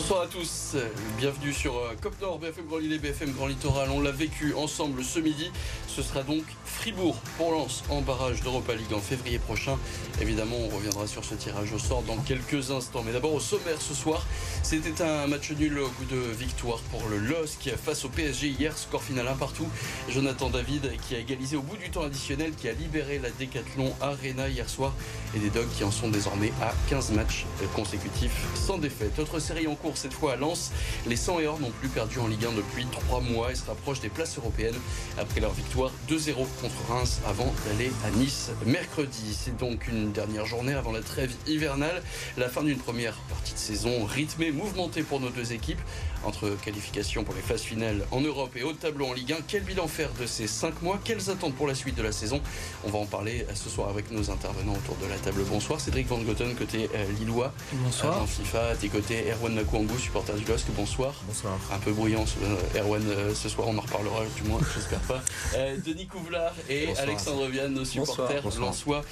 Bonsoir à tous, bienvenue sur euh, COP Nord, BFM Grand Lille et BFM Grand Littoral. On l'a vécu ensemble ce midi. Ce sera donc Fribourg pour Lens en barrage d'Europa League en février prochain. Évidemment, on reviendra sur ce tirage au sort dans quelques instants. Mais d'abord, au sommaire ce soir, c'était un match nul au coup de victoire pour le LOSC face au PSG hier. Score final un partout. Jonathan David qui a égalisé au bout du temps additionnel, qui a libéré la Décathlon Arena hier soir. Et des Dogs qui en sont désormais à 15 matchs consécutifs sans défaite. Autre série en cours cette fois à Lens. Les 100 et or n'ont plus perdu en Ligue 1 depuis 3 mois et se rapprochent des places européennes après leur victoire 2-0 contre Reims avant d'aller à Nice mercredi. C'est donc une dernière journée avant la trêve hivernale. La fin d'une première partie de saison rythmée, mouvementée pour nos deux équipes entre qualifications pour les phases finales en Europe et haut tableau en Ligue 1. Quel bilan faire de ces 5 mois? Quelles attentes pour la suite de la saison? On va en parler ce soir avec nos intervenants autour de la table. Bonsoir Cédric Van Goten, côté euh, Lillois. Bonsoir. Agent FIFA, tes côtés Erwan Nakouangou, supporter du LOSC. Bonsoir. Bonsoir. Un peu bruyant euh, Erwan euh, ce soir, on en reparlera du moins, j'espère pas. Euh, Denis Couvlar et Bonsoir. Alexandre Vianne, nos supporters lensois.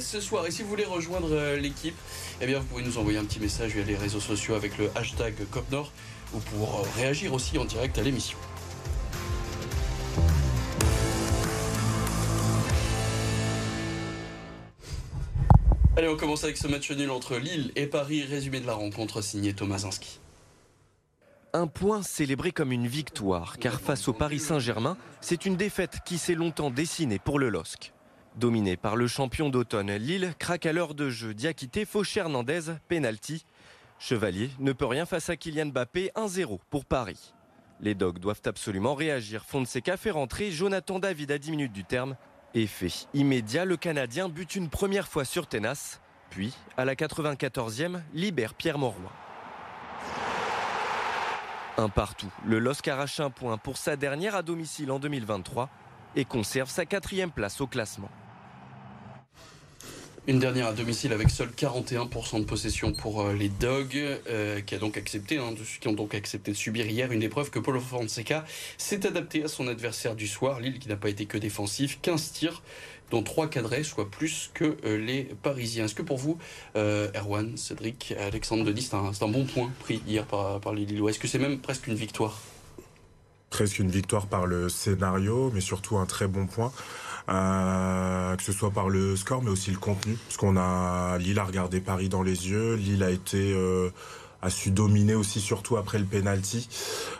Ce soir, et si vous voulez rejoindre l'équipe, eh bien vous pouvez nous envoyer un petit message via les réseaux sociaux avec le hashtag COPNOR ou pour réagir aussi en direct à l'émission. Allez, on commence avec ce match nul entre Lille et Paris. Résumé de la rencontre signé Thomas Zinski. Un point célébré comme une victoire, car face au Paris Saint-Germain, c'est une défaite qui s'est longtemps dessinée pour le LOSC. Dominé par le champion d'automne, Lille craque à l'heure de jeu. Diakité fauche Hernandez, penalty. Chevalier ne peut rien face à Kylian Mbappé, 1-0 pour Paris. Les Dogs doivent absolument réagir. Fonseca fait rentrer Jonathan David à 10 minutes du terme. Effet immédiat, le Canadien bute une première fois sur Tenas, puis, à la 94e, libère Pierre Mauroy. Un partout, le LOSC arrache un point pour sa dernière à domicile en 2023 et conserve sa quatrième place au classement. Une dernière à domicile avec seul 41% de possession pour euh, les Dogs, euh, qui, a donc accepté, hein, ont donc accepté de subir hier une épreuve que Paulo Fonseca s'est adapté à son adversaire du soir, Lille qui n'a pas été que défensif, 15 tirs dont 3 cadrés, soit plus que euh, les Parisiens. Est-ce que pour vous, Erwan, Cédric, Alexandre Denis, c'est un bon point pris hier par, par les Lillois? Est-ce que c'est même presque une victoire? Presque une victoire par le scénario, mais surtout un très bon point. Euh, que ce soit par le score, mais aussi le contenu. Parce qu'on a Lille a regardé Paris dans les yeux. Lille a été euh, a su dominer aussi, surtout après le penalty.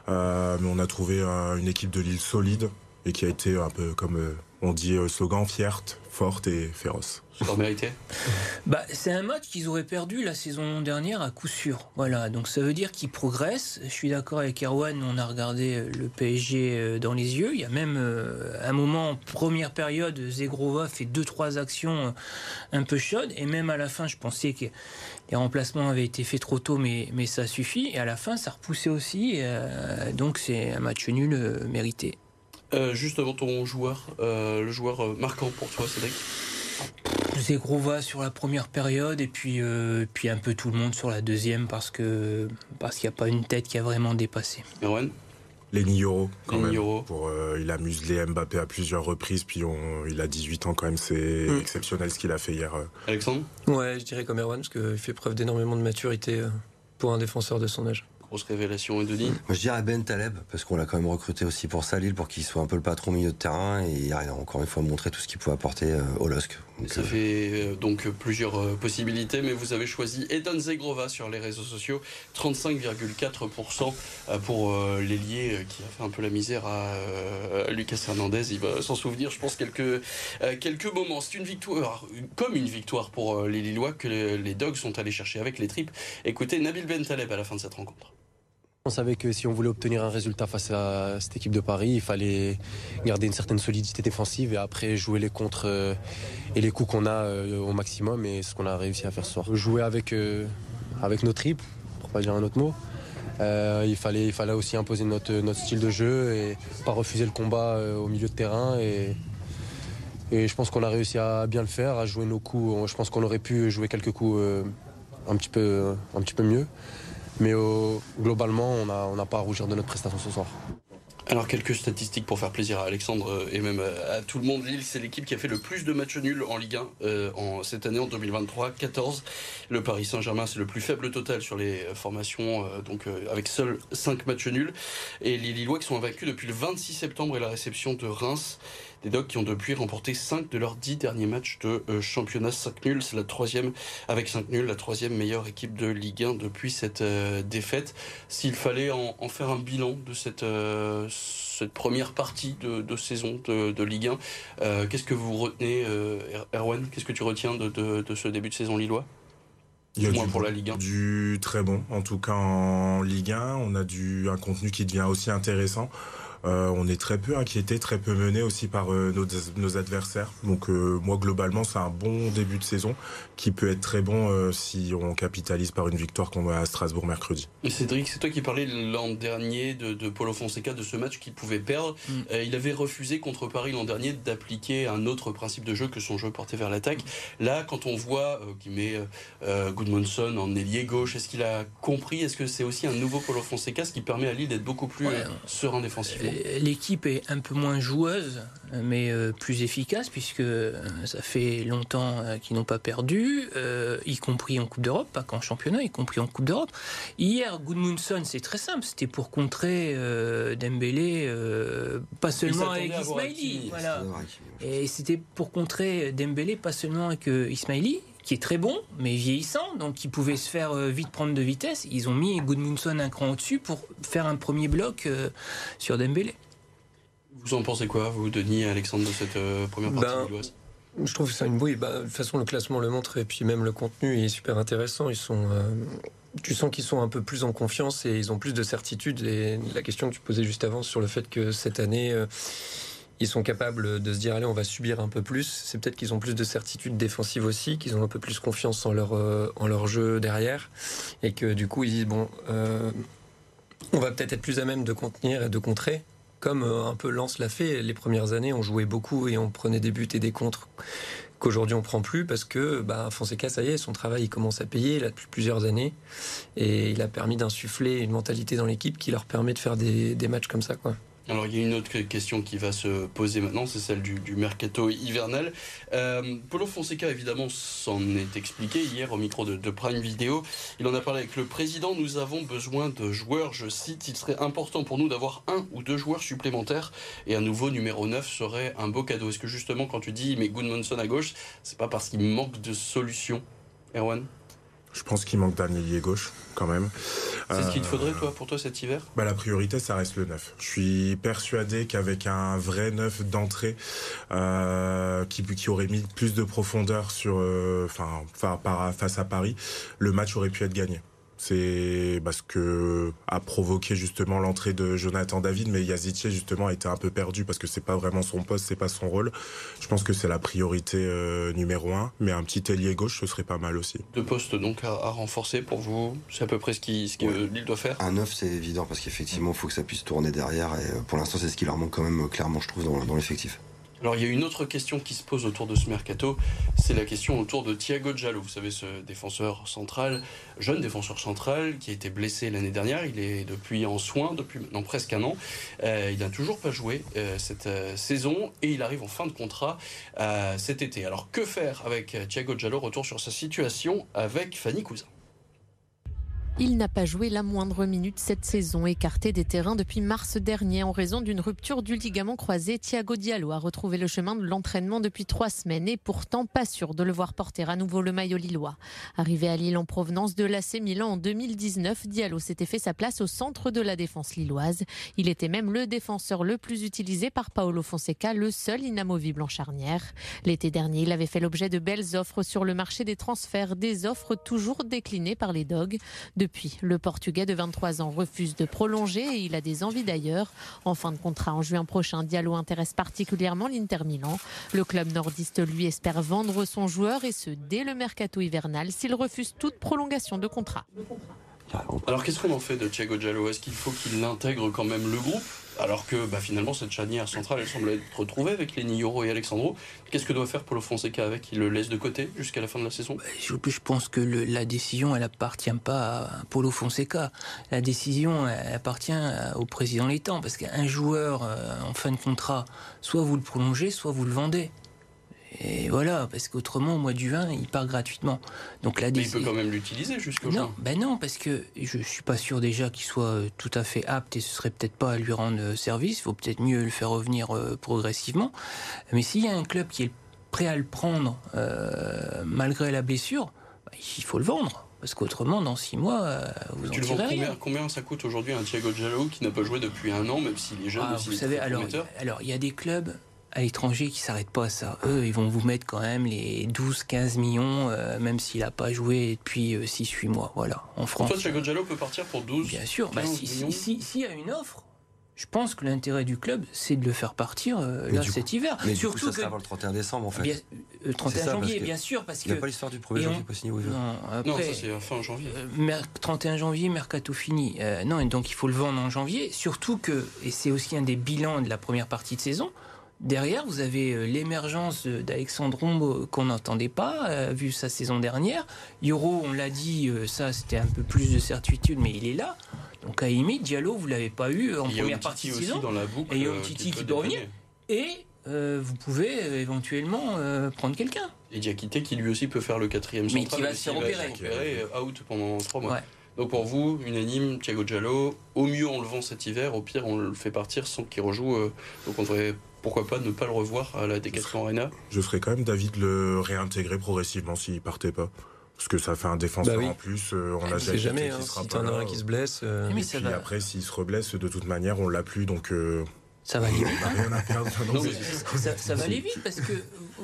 Euh, mais on a trouvé une équipe de Lille solide et qui a été un peu comme on dit euh, slogan fière, forte et féroce. Score mérité? Bah, c'est un match qu'ils auraient perdu la saison dernière à coup sûr. Voilà, donc ça veut dire qu'ils progressent. Je suis d'accord avec Erwan, on a regardé euh, le PSG euh, dans les yeux. Il y a même euh, un moment en première période, Zegrova fait deux trois actions un peu chaudes et même à la fin, je pensais que les remplacements avaient été faits trop tôt, mais, mais ça suffit. Et à la fin, ça repoussait aussi. euh, donc c'est un match nul euh, mérité. Euh, Juste avant ton joueur, euh, le joueur euh, marquant pour toi, Cédric Zegrova sur la première période et puis, euh, puis un peu tout le monde sur la deuxième parce que parce qu'il n'y a pas une tête qui a vraiment dépassé. Erwan Lenny Yoro, quand Lenny même. Yoro. Pour, euh, il a muselé Mbappé à plusieurs reprises, puis on, il a 18 ans quand même. C'est Mm. exceptionnel ce qu'il a fait hier. Alexandre Ouais, je dirais comme Erwan, parce qu'il fait preuve d'énormément de maturité pour un défenseur de son âge. Grosse révélation, et Denis Moi, je dirais Ben Taleb, parce qu'on l'a quand même recruté aussi pour ça, Lille, pour qu'il soit un peu le patron milieu de terrain. Et il a encore une fois montré tout ce qu'il pouvait apporter euh, au LOSC. Donc, Ça euh, fait euh, donc plusieurs possibilités, mais vous avez choisi Edon Zegrova sur les réseaux sociaux, 35,4% euh, pour l'ailier qui a fait un peu la misère à Lucas Hernandez. Il va s'en souvenir, je pense, quelques, quelques moments. C'est une victoire, comme une victoire pour les Lillois que les Dogs sont allés chercher avec les tripes. Écoutez Nabil Ben Taleb à la fin de cette rencontre. On savait que si on voulait obtenir un résultat face à cette équipe de Paris, il fallait garder une certaine solidité défensive et après jouer les contres euh, et les coups qu'on a euh, au maximum et ce qu'on a réussi à faire ce soir. Jouer avec, euh, avec nos tripes, pour pas dire un autre mot. Il, fallait, il fallait aussi imposer notre, notre style de jeu et pas refuser le combat au milieu de terrain. Et, et je pense qu'on a réussi à bien le faire, à jouer nos coups. Je pense qu'on aurait pu jouer quelques coups un, petit peu, un petit peu mieux. Mais euh, globalement, on n'a on pas à rougir de notre prestation ce soir. Alors quelques statistiques pour faire plaisir à Alexandre euh, et même à tout le monde. Lille, c'est l'équipe qui a fait le plus de matchs nuls en Ligue 1 euh, en, cette année, en 2023, 14. Le Paris Saint-Germain, c'est le plus faible total sur les formations, euh, donc avec seuls 5 matchs nuls. Et les Lillois qui sont invaincus depuis le 26 septembre et la réception de Reims. Des Dogs qui ont depuis remporté 5 de leurs 10 derniers matchs de euh, championnat. 5 nuls, c'est la troisième, avec 5 nuls, la troisième meilleure équipe de Ligue 1 depuis cette euh, défaite. S'il fallait en, faire un bilan de cette, euh, cette première partie de, saison de, Ligue 1, qu'est-ce que vous retenez, Erwan? Qu'est-ce que tu retiens de, ce début de saison lillois? Il y a du, pour la Ligue 1. du très bon, en tout cas en Ligue 1. On a du, un contenu qui devient aussi intéressant. Euh, on est très peu inquiété, très peu mené aussi par euh, nos, adversaires. Donc euh, moi globalement c'est un bon début de saison qui peut être très bon si on capitalise par une victoire qu'on va à Strasbourg mercredi. Cédric, c'est toi qui parlais l'an dernier de, de, Paulo Fonseca de ce match qu'il pouvait perdre. Mm. il avait refusé contre Paris l'an dernier d'appliquer un autre principe de jeu que son jeu porté vers l'attaque. Là, quand on voit qu'il met Goodmanson en ailier gauche, est-ce qu'il a compris? Est-ce que c'est aussi un nouveau Paulo Fonseca, ce qui permet à Lille d'être beaucoup plus serein défensivement? L'équipe est un peu moins joueuse, mais euh, plus efficace, puisque euh, ça fait longtemps euh, qu'ils n'ont pas perdu, y compris en Coupe d'Europe, pas qu'en championnat, y compris en Coupe d'Europe. Hier, Goodmunson, c'est très simple, c'était pour contrer Dembélé, pas seulement avec Ismaili. Et c'était pour contrer Dembélé, pas seulement avec Ismaili qui est très bon, mais vieillissant, donc qui pouvait se faire euh, vite prendre de vitesse. Ils ont mis Goodmunson un cran au-dessus pour faire un premier bloc euh, sur Dembélé. Vous en pensez quoi, vous, Denis et Alexandre, de cette euh, première partie ben, Je trouve que c'est une bouille. Bah, de toute façon, le classement le montre, et puis même le contenu est super intéressant. Ils sont. tu sens qu'ils sont un peu plus en confiance et ils ont plus de certitude. Et la question que tu posais juste avant sur le fait que cette année, ils sont capables de se dire allez on va subir un peu plus. C'est peut-être qu'ils ont plus de certitude défensive aussi, qu'ils ont un peu plus confiance en leur euh, en leur jeu derrière et que du coup ils disent bon euh, on va peut-être être plus à même de contenir et de contrer. Comme euh, un peu Lens l'a fait les premières années, on jouait beaucoup et on prenait des buts et des contres qu'aujourd'hui on prend plus parce que bah, Fonseca, ça y est, son travail il commence à payer là depuis plusieurs années et il a permis d'insuffler une mentalité dans l'équipe qui leur permet de faire des, des matchs comme ça. Quoi. Alors il y a une autre question qui va se poser maintenant, c'est celle du, mercato hivernal. Euh, Paulo Fonseca évidemment s'en est expliqué hier au micro de, Prime Video. Il en a parlé avec le président. Nous avons besoin de joueurs. Je cite, il serait important pour nous d'avoir un ou deux joueurs supplémentaires et un nouveau numéro 9 serait un beau cadeau. Est-ce que justement quand tu dis mais Goodmanson à gauche, c'est pas parce qu'il manque de solutions, Erwan? Je pense qu'il manque d'un ailier gauche, quand même. C'est ce qu'il te faudrait, toi, pour toi, cet hiver? bah, La priorité, ça reste le neuf. Je suis persuadé qu'avec un vrai neuf d'entrée, euh, qui, qui, aurait mis plus de profondeur sur, euh, enfin, face à Paris, le match aurait pu être gagné. C'est parce que a provoqué justement l'entrée de Jonathan David, mais Yazice justement a été un peu perdu parce que c'est pas vraiment son poste, c'est pas son rôle. Je pense que c'est la priorité euh, numéro un, mais un petit ailier gauche ce serait pas mal aussi. Deux postes donc à, renforcer pour vous, c'est à peu près ce qu'il ce Lille doit faire. Un neuf c'est évident parce qu'effectivement il faut que ça puisse tourner derrière et euh, pour l'instant c'est ce qui leur manque quand même clairement je trouve dans l'effectif. Alors il y a une autre question qui se pose autour de ce mercato, c'est la question autour de Thiago Giallo. Vous savez, ce défenseur central, jeune défenseur central, qui a été blessé l'année dernière. Il est depuis en soins depuis maintenant presque un an. Euh, il n'a toujours pas joué euh, cette euh, saison et il arrive en fin de contrat cet été. Alors que faire avec Thiago Giallo Retour sur sa situation avec Fanny Cousin. Il n'a pas joué la moindre minute cette saison, écarté des terrains depuis mars dernier en raison d'une rupture du ligament croisé. Thiago Diallo a retrouvé le chemin de l'entraînement depuis trois semaines et pourtant pas sûr de le voir porter à nouveau le maillot lillois. Arrivé à Lille en provenance de l'AC Milan en 2019, Diallo s'était fait sa place au centre de la défense lilloise. Il était même le défenseur le plus utilisé par Paolo Fonseca, le seul inamovible en charnière. L'été dernier, il avait fait l'objet de belles offres sur le marché des transferts, des offres toujours déclinées par les Dogs. Le Portugais de 23 ans refuse de prolonger et il a des envies d'ailleurs. En fin de contrat en juin prochain, Diallo intéresse particulièrement l'Inter Milan. Le club nordiste lui espère vendre son joueur et ce dès le mercato hivernal s'il refuse toute prolongation de contrat. Alors qu'est-ce qu'on en fait de Thiago Giallo Est-ce qu'il faut qu'il intègre quand même le groupe? Alors que bah, finalement cette charnière centrale elle semble être retrouvée avec les Yoro et Alexandro. Qu'est-ce que doit faire Paulo Fonseca avec? Il le laisse de côté jusqu'à la fin de la saison? Bah, je, pense que la décision elle appartient pas à Paulo Fonseca. La décision elle appartient au président Létang parce qu'un joueur euh, en fin de contrat, soit vous le prolongez, soit vous le vendez. Et voilà, parce qu'autrement, au mois du 20, il part gratuitement. Donc là, Mais il peut quand même l'utiliser jusqu'au Non, ben non, parce que je suis pas sûr déjà qu'il soit euh, tout à fait apte et ce serait peut-être pas à lui rendre euh, service. Il faut peut-être mieux le faire revenir euh, progressivement. Mais s'il y a un club qui est prêt à le prendre malgré la blessure, bah, il faut le vendre. Parce qu'autrement, dans six mois, vous tu en le vends combien, combien, ça coûte aujourd'hui un Thiago Giallo qui n'a pas joué depuis un an, même s'il est jeune ah, Vous savez, alors, alors il y a des clubs à l'étranger qui s'arrêtent pas à ça. Eux, ils vont vous mettre quand même les 12-15 millions, euh, même s'il n'a pas joué depuis 6-8 euh, mois. Voilà, en France. Toi, Thiago Giallo peut partir pour 12 Bien sûr. Bah, S'il si, y a une offre, je pense que l'intérêt du club, c'est de le faire partir euh, là cet hiver. Mais Surtout coup, ça que... le 31 décembre, en fait. Bien, 31 janvier, bien sûr, parce que... Il n'y a pas l'histoire du 1er janvier pas signé au Non, après, non, ça c'est fin janvier. 31 janvier, mercato fini. non, et donc il faut le vendre en janvier. Surtout que, et c'est aussi un des bilans de la première partie de saison, Derrière, vous avez euh, l'émergence d'Alexandre Rombo qu'on n'entendait pas, euh, vu sa saison dernière. Yoro, on l'a dit, euh, ça c'était un peu plus de certitude, mais il est là. Donc à Diallo, vous l'avez pas eu en première partie de saison. Dans la boucle, et Titi qui, peut revenir. Et vous pouvez éventuellement prendre quelqu'un. Et Diakité qui lui aussi peut faire le quatrième central. Mais qui va se repérer. out pendant trois mois. Donc pour vous, unanime, Thiago Giallo, au mieux on le vend cet hiver, au pire on le fait partir sans qu'il rejoue. donc on devrait pourquoi pas ne pas le revoir à la Decathlon Arena Je serais quand même d'avis de le réintégrer progressivement s'il partait pas. Parce que ça fait un défenseur bah en plus. Euh, on a jamais. Hein, si t'en as un qui se blesse. Euh, et puis après, s'il se reblesse, de toute manière, on l'a plus. Donc. Euh, ça va aller vite. ça, va aller vite parce que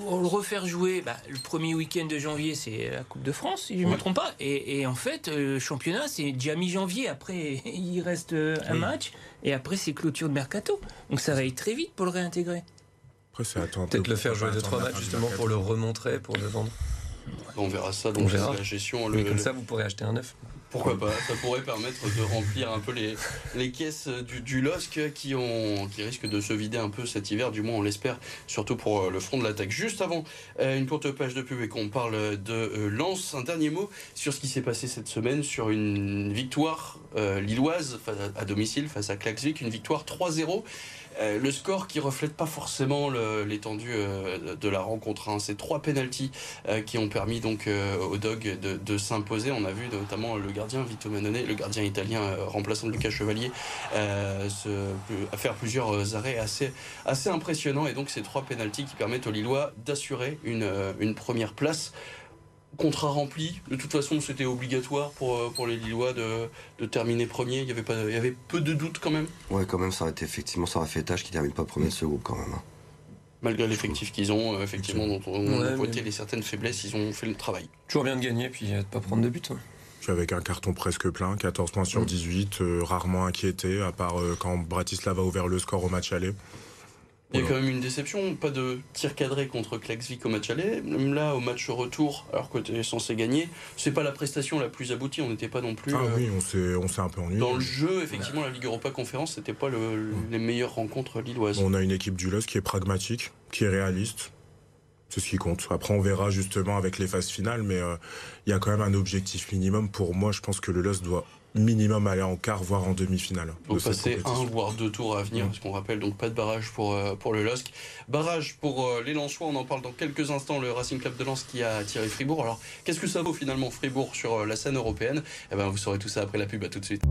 on le refaire jouer. Bah, le premier week-end de janvier, c'est la Coupe de France, si je ne me trompe pas. Et, en fait, le championnat, c'est déjà mi-janvier. Après, il reste un match. Et après, c'est clôture de mercato. Donc ça va aller très vite pour le réintégrer. Après, c'est Peut-être le faire jouer deux trois matchs justement pour le remontrer, pour le vendre. On verra ça dans la gestion. Mais comme ça, vous pourrez acheter un neuf. Pourquoi pas Ça pourrait permettre de remplir un peu les, les caisses du, du LOSC qui, ont, qui risquent de se vider un peu cet hiver, du moins on l'espère, surtout pour euh, le front de l'attaque. Juste avant euh, une courte page de pub et qu'on parle de euh, Lens, un dernier mot sur ce qui s'est passé cette semaine, sur une victoire lilloise à, domicile face à Klaxvik, une victoire 3-0. Euh, le score qui reflète pas forcément l'étendue euh, de la rencontre. Hein. C'est trois pénalties euh, qui ont permis donc au Dog de, s'imposer. On a vu notamment le gardien Vito Manone, le gardien italien remplaçant Lucas Chevalier, faire plusieurs arrêts assez, assez impressionnants. Et donc ces trois pénalties qui permettent aux Lillois d'assurer une première place contrat rempli. De toute façon, c'était obligatoire pour, euh, pour les Lillois de, de, terminer premier. Il y, avait pas, il y avait peu de doutes quand même. Ouais, quand même, ça aurait été effectivement, ça aurait fait tâche qu'ils terminent pas premier de ce groupe quand même. Hein. Malgré l'effectif qu'ils ont, euh, effectivement, dont on a pointé les certaines faiblesses, ils ont fait le travail. Toujours bien de gagner, puis de pas prendre de but. Hein. avec un carton presque plein, 14 points sur 18, mm. euh, rarement inquiété, à part quand Bratislava a ouvert le score au match aller. Il y a quand même une déception, pas de tir cadré contre Klaxvik au match aller. Même là, au match retour, alors que tu es censé gagner, c'est pas la prestation la plus aboutie. On n'était pas non plus. Ah oui, on s'est un peu ennuyé. Dans le jeu, effectivement, la Ligue Europa Conférence, c'était pas le, les meilleures rencontres lilloises. On a une équipe du LOS qui est pragmatique, qui est réaliste. C'est ce qui compte. Après, on verra justement avec les phases finales, mais euh, il y a quand même un objectif minimum. Pour moi, je pense que le LOS doit minimum aller en quart, voire en demi-finale. Donc passer un voire deux tours à venir, parce qu'on rappelle donc pas de barrage pour, euh, pour le LOSC. Barrage pour euh, les Lensois, on en parle dans quelques instants, le Racing Club de Lens qui a tiré Fribourg. Alors qu'est-ce que ça vaut finalement Fribourg sur euh, la scène européenne? Eh ben vous saurez tout ça après la pub, à tout de suite.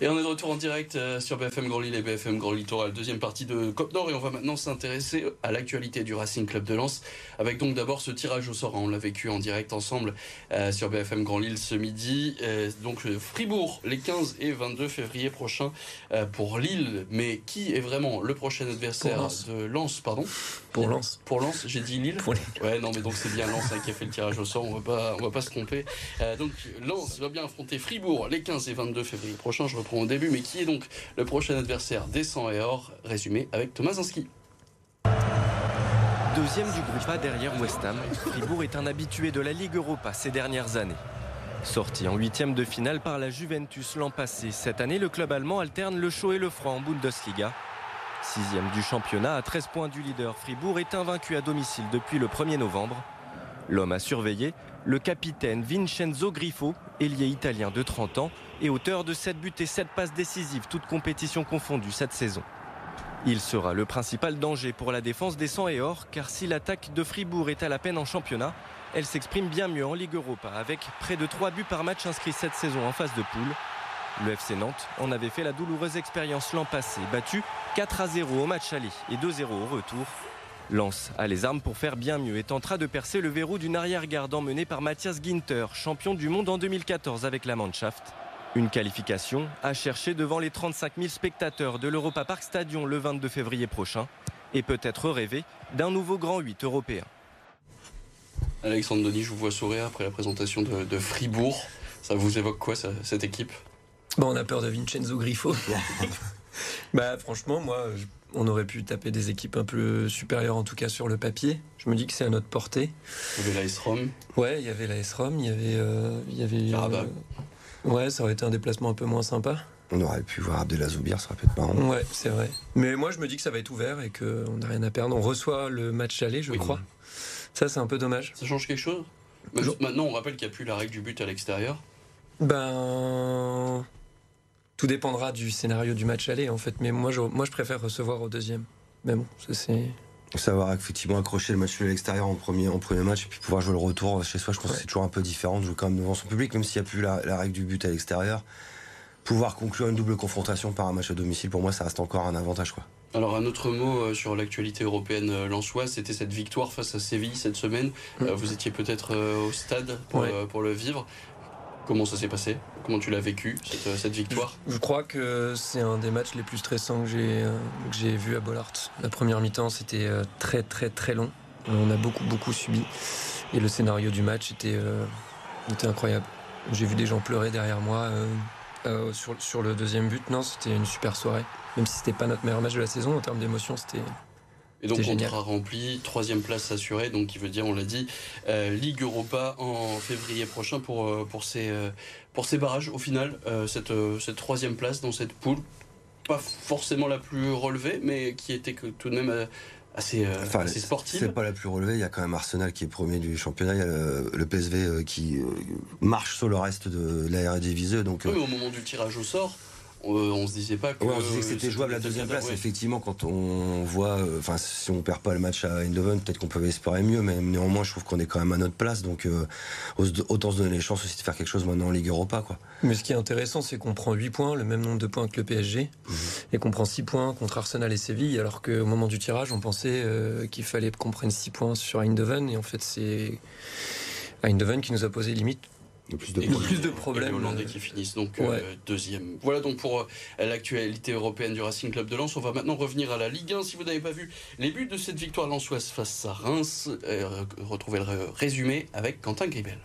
Et on est de retour en direct euh, sur BFM Grand Lille et BFM Grand Littoral, deuxième partie de Cop Nord. Et on va maintenant s'intéresser à l'actualité du Racing Club de Lens. Avec donc d'abord ce tirage au sort. Hein. On l'a vécu en direct ensemble euh, sur BFM Grand Lille ce midi. Euh, donc Fribourg les 15 et 22 février prochains pour Lille. Mais qui est vraiment le prochain adversaire de Lens pardon? Pour Lens. Pour Lens, j'ai dit Lille. Ouais, non, mais donc c'est bien Lens hein, qui a fait le tirage au sort. On va pas, on va pas se tromper. donc Lens va bien affronter Fribourg les 15 et 22 février prochains. Je au début, mais qui est donc le prochain adversaire des 100 et or Résumé avec Thomas. Deuxième du groupe A derrière West Ham, Fribourg est un habitué de la Ligue Europa ces dernières années. Sorti en huitième de finale par la Juventus l'an passé, cette année le club allemand alterne le chaud et le froid en Bundesliga. Sixième du championnat à 13 points du leader, Fribourg est invaincu à domicile depuis le 1er novembre. L'homme à surveiller, le capitaine Vincenzo Griffo, ailier italien de 30 ans et auteur de 7 buts et 7 passes décisives, toutes compétitions confondues cette saison. Il sera le principal danger pour la défense des 100 et or, car si l'attaque de Fribourg est à la peine en championnat, elle s'exprime bien mieux en Ligue Europa, avec près de 3 buts par match inscrits cette saison en phase de poule. Le FC Nantes en avait fait la douloureuse expérience l'an passé, battu 4 à 0 au match aller et 2-0 au retour. Lance a les armes pour faire bien mieux et tentera de percer le verrou d'une arrière-garde emmenée par Mathias Ginter, champion du monde en 2014 avec la Mannschaft. Une qualification à chercher devant les 35 000 spectateurs de l'Europa Park Stadion le 22 février prochain et peut-être rêver d'un nouveau grand 8 européen. Alexandre Denis, je vous vois sourire après la présentation de, Fribourg. Ça vous évoque quoi cette équipe? Bon, on a peur de Vincenzo Griffo. bah, franchement, moi, on aurait pu taper des équipes un peu supérieures, en tout cas sur le papier. Je me dis que c'est à notre portée. Il y avait la S-ROM. Ouais, il y avait la S-ROM, il y avait. Euh, il y avait euh, ouais, ça aurait été un déplacement un peu moins sympa. On aurait pu voir Abdelazoubir, ça aurait pu être marrant. Ouais, c'est vrai. Mais moi, je me dis que ça va être ouvert et qu'on n'a rien à perdre. On reçoit le match aller, je crois. Ça, c'est un peu dommage. Ça change quelque chose? Maintenant, on rappelle qu'il n'y a plus la règle du but à l'extérieur? Ben. Tout dépendra du scénario du match aller en fait, mais moi je, moi je préfère recevoir au deuxième. Mais bon, ça c'est. Savoir effectivement accrocher le match à l'extérieur en premier, en premier match et puis pouvoir jouer le retour chez soi, je pense que c'est toujours un peu différent de jouer quand même devant son public, même s'il n'y a plus la, règle du but à l'extérieur. Pouvoir conclure une double confrontation par un match à domicile, pour moi, ça reste encore un avantage. Quoi. Alors un autre mot euh, sur l'actualité européenne euh, lensoise, c'était cette victoire face à Séville cette semaine. Mm. Euh, vous étiez peut-être au stade pour, pour le vivre. Comment ça s'est passé? Comment tu l'as vécu, cette, victoire? Je, crois que c'est un des matchs les plus stressants que j'ai, euh, que vu à Bollard. La première mi-temps, c'était euh, très très très long. On a beaucoup beaucoup subi. Et le scénario du match était, euh, était incroyable. J'ai vu des gens pleurer derrière moi sur, sur le deuxième but. Non, c'était une super soirée. Même si c'était pas notre meilleur match de la saison, en termes d'émotion, c'était, et donc contrat rempli, troisième place assurée, donc qui veut dire, on l'a dit, euh, Ligue Europa en février prochain pour, euh, pour, ces, euh, pour ces barrages. Au final, cette, cette troisième place dans cette poule, pas forcément la plus relevée, mais qui était que, tout de même assez, assez sportive. C'est pas la plus relevée, il y a quand même Arsenal qui est premier du championnat, il y a le, PSV qui marche sur le reste de la Eredivisie. Donc, oui, mais au moment du tirage au sort, euh, on se disait pas que. on se disait que c'était jouable à la deuxième place. Effectivement, quand on voit, euh, enfin, si on perd pas le match à Eindhoven, peut-être qu'on peut espérer mieux, mais néanmoins, je trouve qu'on est quand même à notre place. Donc, euh, autant se donner les chances aussi de faire quelque chose maintenant en Ligue Europa, quoi. Mais ce qui est intéressant, c'est qu'on prend 8 points, le même nombre de points que le PSG, mhm. et qu'on prend 6 points contre Arsenal et Séville, alors qu'au moment du tirage, on pensait qu'il fallait qu'on prenne 6 points sur Eindhoven, et en fait, c'est Eindhoven qui nous a posé limite le plus de, plus de problèmes. les Hollandais qui finissent donc euh, deuxième. Voilà donc pour euh, l'actualité européenne du Racing Club de Lens. On va maintenant revenir à la Ligue 1. Si vous n'avez pas vu les buts de cette victoire lensoise face à Reims, euh, retrouvez le résumé avec Quentin Gribel.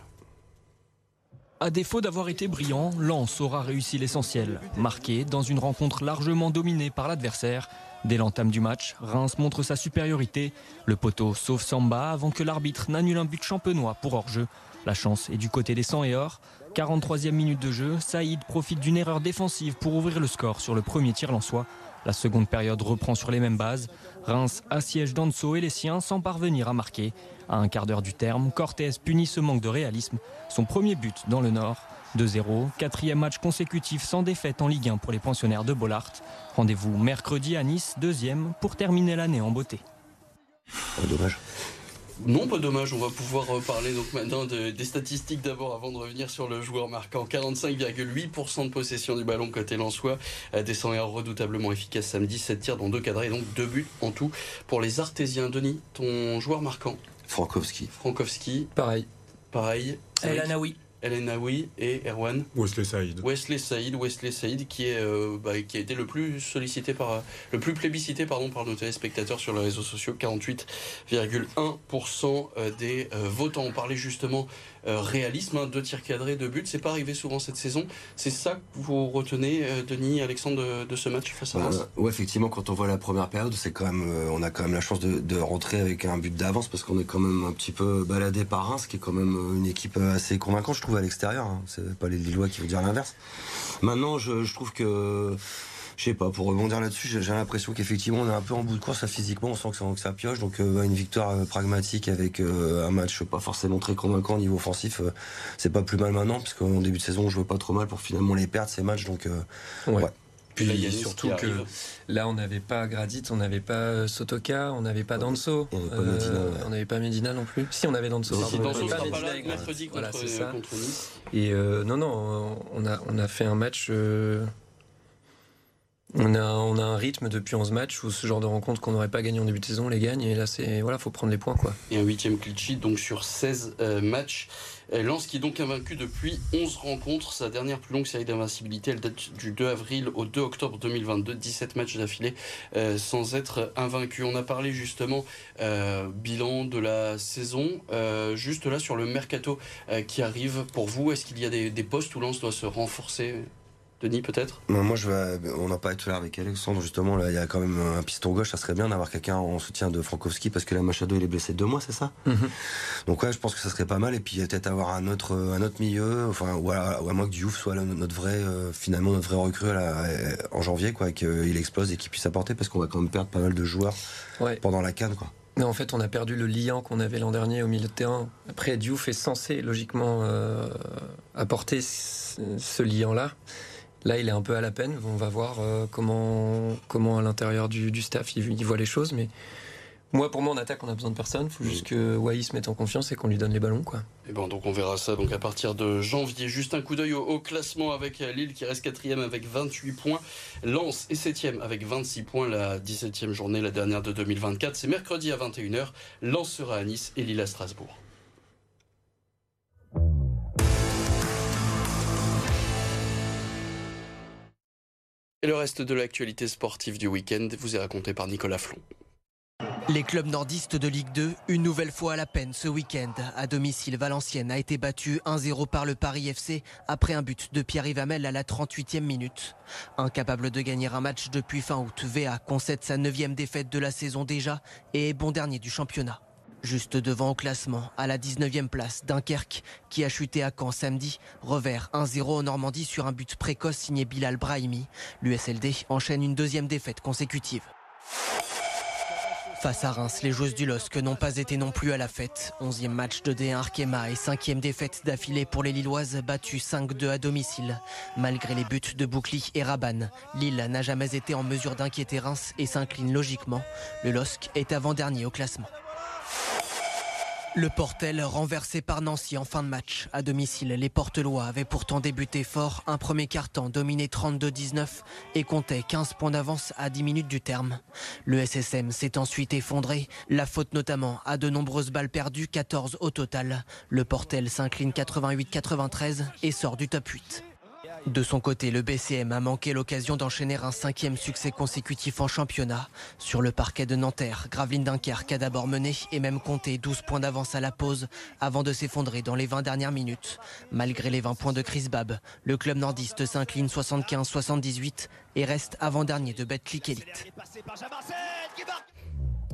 À défaut d'avoir été brillant, Lens aura réussi l'essentiel, marqué dans une rencontre largement dominée par l'adversaire. Dès l'entame du match, Reims montre sa supériorité. Le poteau sauve Samba avant que l'arbitre n'annule un but champenois pour hors-jeu. La chance est du côté des 100 et or. 43e minute de jeu, Saïd profite d'une erreur défensive pour ouvrir le score sur le premier tir lensois. La seconde période reprend sur les mêmes bases. Reims assiège Danso et les siens sans parvenir à marquer. À un quart d'heure du terme, Cortés punit ce manque de réalisme. Son premier but dans le Nord. 2-0, quatrième match consécutif sans défaite en Ligue 1 pour les pensionnaires de Bollard. Rendez-vous mercredi à Nice, deuxième, pour terminer l'année en beauté. dommage. Non, pas dommage, on va pouvoir parler donc maintenant des statistiques d'abord avant de revenir sur le joueur marquant 45,8% de possession du ballon côté Lensois, des 100 heures redoutablement efficace samedi, 7 tirs dans deux cadrés, donc deux buts en tout pour les Artésiens. Denis, ton joueur marquant? Frankowski. Frankowski. Pareil. Pareil. El Anaoui. El et Erwan. Wesley Saïd. Wesley Saïd, Wesley Saïd qui, est, euh, bah, qui a été le plus sollicité par, le plus plébiscité pardon, par nos téléspectateurs sur les réseaux sociaux, 48,1% euh, des euh, votants. On parlait justement euh, réalisme, hein, deux tirs cadrés, deux buts. C'est pas arrivé souvent cette saison. C'est ça que vous retenez, euh, Denis, Alexandre, de, ce match face à Reims? Oui, effectivement, quand on voit la première période, c'est quand même, euh, on a quand même la chance de, rentrer avec un but d'avance parce qu'on est quand même un petit peu baladé par Reims, qui est quand même une équipe assez convaincante, je trouve. À l'extérieur. Hein. C'est pas les Lillois qui vont dire l'inverse. Maintenant, je, trouve que je sais pas, pour rebondir là-dessus, j'ai l'impression qu'effectivement on est un peu en bout de course physiquement, on sent que ça, pioche, donc euh, une victoire euh, pragmatique avec euh, un match pas forcément très convaincant au niveau offensif, c'est pas plus mal maintenant, parce qu'en début de saison on jouait pas trop mal pour finalement les perdre ces matchs, donc ouais. Puis là, il y a surtout que là, on n'avait pas Gradit, on n'avait pas Sotoka, on n'avait pas Danso, on n'avait pas, Medina non plus. Si on avait Danso, si Danso pas Medina là, mercredi contre, voilà, ça. contre Nice. Et non, non, on a, on a fait un match. On a, on a un rythme depuis 11 matchs où ce genre de rencontre qu'on n'aurait pas gagné en début de saison, on les gagne. Et là, c'est voilà, faut prendre les points. Quoi. Et un huitième cliché donc sur 16 euh, matchs. Euh, Lens qui est donc invaincu depuis 11 rencontres. Sa dernière plus longue série d'invincibilité, elle date du 2 avril au 2 octobre 2022. 17 matchs d'affilée euh, sans être invaincu. On a parlé justement bilan de la saison. juste là sur le mercato qui arrive pour vous, est-ce qu'il y a des, des postes où Lens doit se renforcer? Denis, peut-être? Moi, je vais, on n'a pas été là avec Alexandre, justement. Là, il y a quand même un piston gauche. Ça serait bien d'avoir quelqu'un en soutien de Frankowski parce que la Machado, il est blessé deux mois, c'est ça? Mhm. Donc, ouais, je pense que ça serait pas mal. Et puis, peut-être avoir un autre, un autre milieu, enfin, ou à, moins que Diouf soit notre vrai, euh, finalement, notre vrai recrue là, euh, en janvier, quoi, qu'il explose et qu'il puisse apporter parce qu'on va quand même perdre pas mal de joueurs pendant la canne, quoi. Mais en fait, on a perdu le liant qu'on avait l'an dernier au milieu de terrain. Après, Diouf est censé logiquement euh, apporter ce liant-là. Là, il est un peu à la peine. On va voir euh, comment, comment à l'intérieur du, staff il, voit les choses. Mais moi, pour moi, en attaque, on a besoin de personne. Il faut juste que Wai se mette en confiance et qu'on lui donne les ballons. Quoi. Et bon, donc on verra ça donc à partir de janvier. Juste un coup d'œil au, classement avec Lille qui reste quatrième avec 28 points. Lens est septième avec 26 points. La 17e journée, la dernière de 2024. C'est mercredi à 21h. Lens sera à Nice et Lille à Strasbourg. Et le reste de l'actualité sportive du week-end vous est raconté par Nicolas Flon. Les clubs nordistes de Ligue 2, une nouvelle fois à la peine ce week-end. À domicile, Valenciennes a été battue 1-0 par le Paris FC après un but de Pierre-Yves à la 38e minute. Incapable de gagner un match depuis fin août, VA concède sa neuvième défaite de la saison déjà et est bon dernier du championnat. Juste devant au classement, à la 19e place, Dunkerque, qui a chuté à Caen samedi, revers 1-0 en Normandie sur un but précoce signé Bilal Brahimi. L'USLD enchaîne une deuxième défaite consécutive. Face à Reims, les joueuses du LOSC n'ont pas été non plus à la fête. Onzième match de D1 Arkema et cinquième défaite d'affilée pour les Lilloises, battues 5-2 à domicile. Malgré les buts de Boucli et Rabanne, Lille n'a jamais été en mesure d'inquiéter Reims et s'incline logiquement. Le LOSC est avant-dernier au classement. Le Portel renversé par Nancy en fin de match. À domicile, les Portelois avaient pourtant débuté fort. Un premier quart-temps dominé 32-19 et comptait 15 points d'avance à 10 minutes du terme. Le SSM s'est ensuite effondré. La faute notamment à de nombreuses balles perdues, 14 au total. Le Portel s'incline 88-93 et sort du top 8. De son côté, le BCM a manqué l'occasion d'enchaîner un cinquième succès consécutif en championnat. Sur le parquet de Nanterre, Graveline Dunkerque a d'abord mené et même compté 12 points d'avance à la pause avant de s'effondrer dans les 20 dernières minutes. Malgré les 20 points de Chris Bab, le club nordiste s'incline 75-78 et reste avant-dernier de Betclic Elite.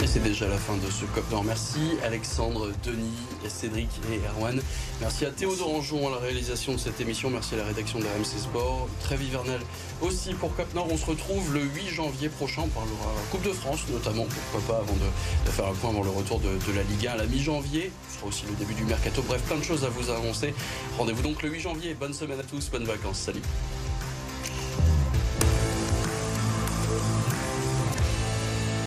Et c'est déjà la fin de ce Cop Nord. Merci Alexandre, Denis, Cédric et Erwan. Merci à Théodore Anjon à la réalisation de cette émission. Merci à la rédaction de la MC Sport. Très hivernal aussi pour Cop Nord. On se retrouve le 8 janvier prochain. On parlera Coupe de France notamment. Pourquoi pas avant de, faire un point avant le retour de, de la Ligue 1 à la mi-janvier. Ce sera aussi le début du mercato. Bref, plein de choses à vous annoncer. Rendez-vous donc le 8 janvier. Bonne semaine à tous. Bonnes vacances. Salut.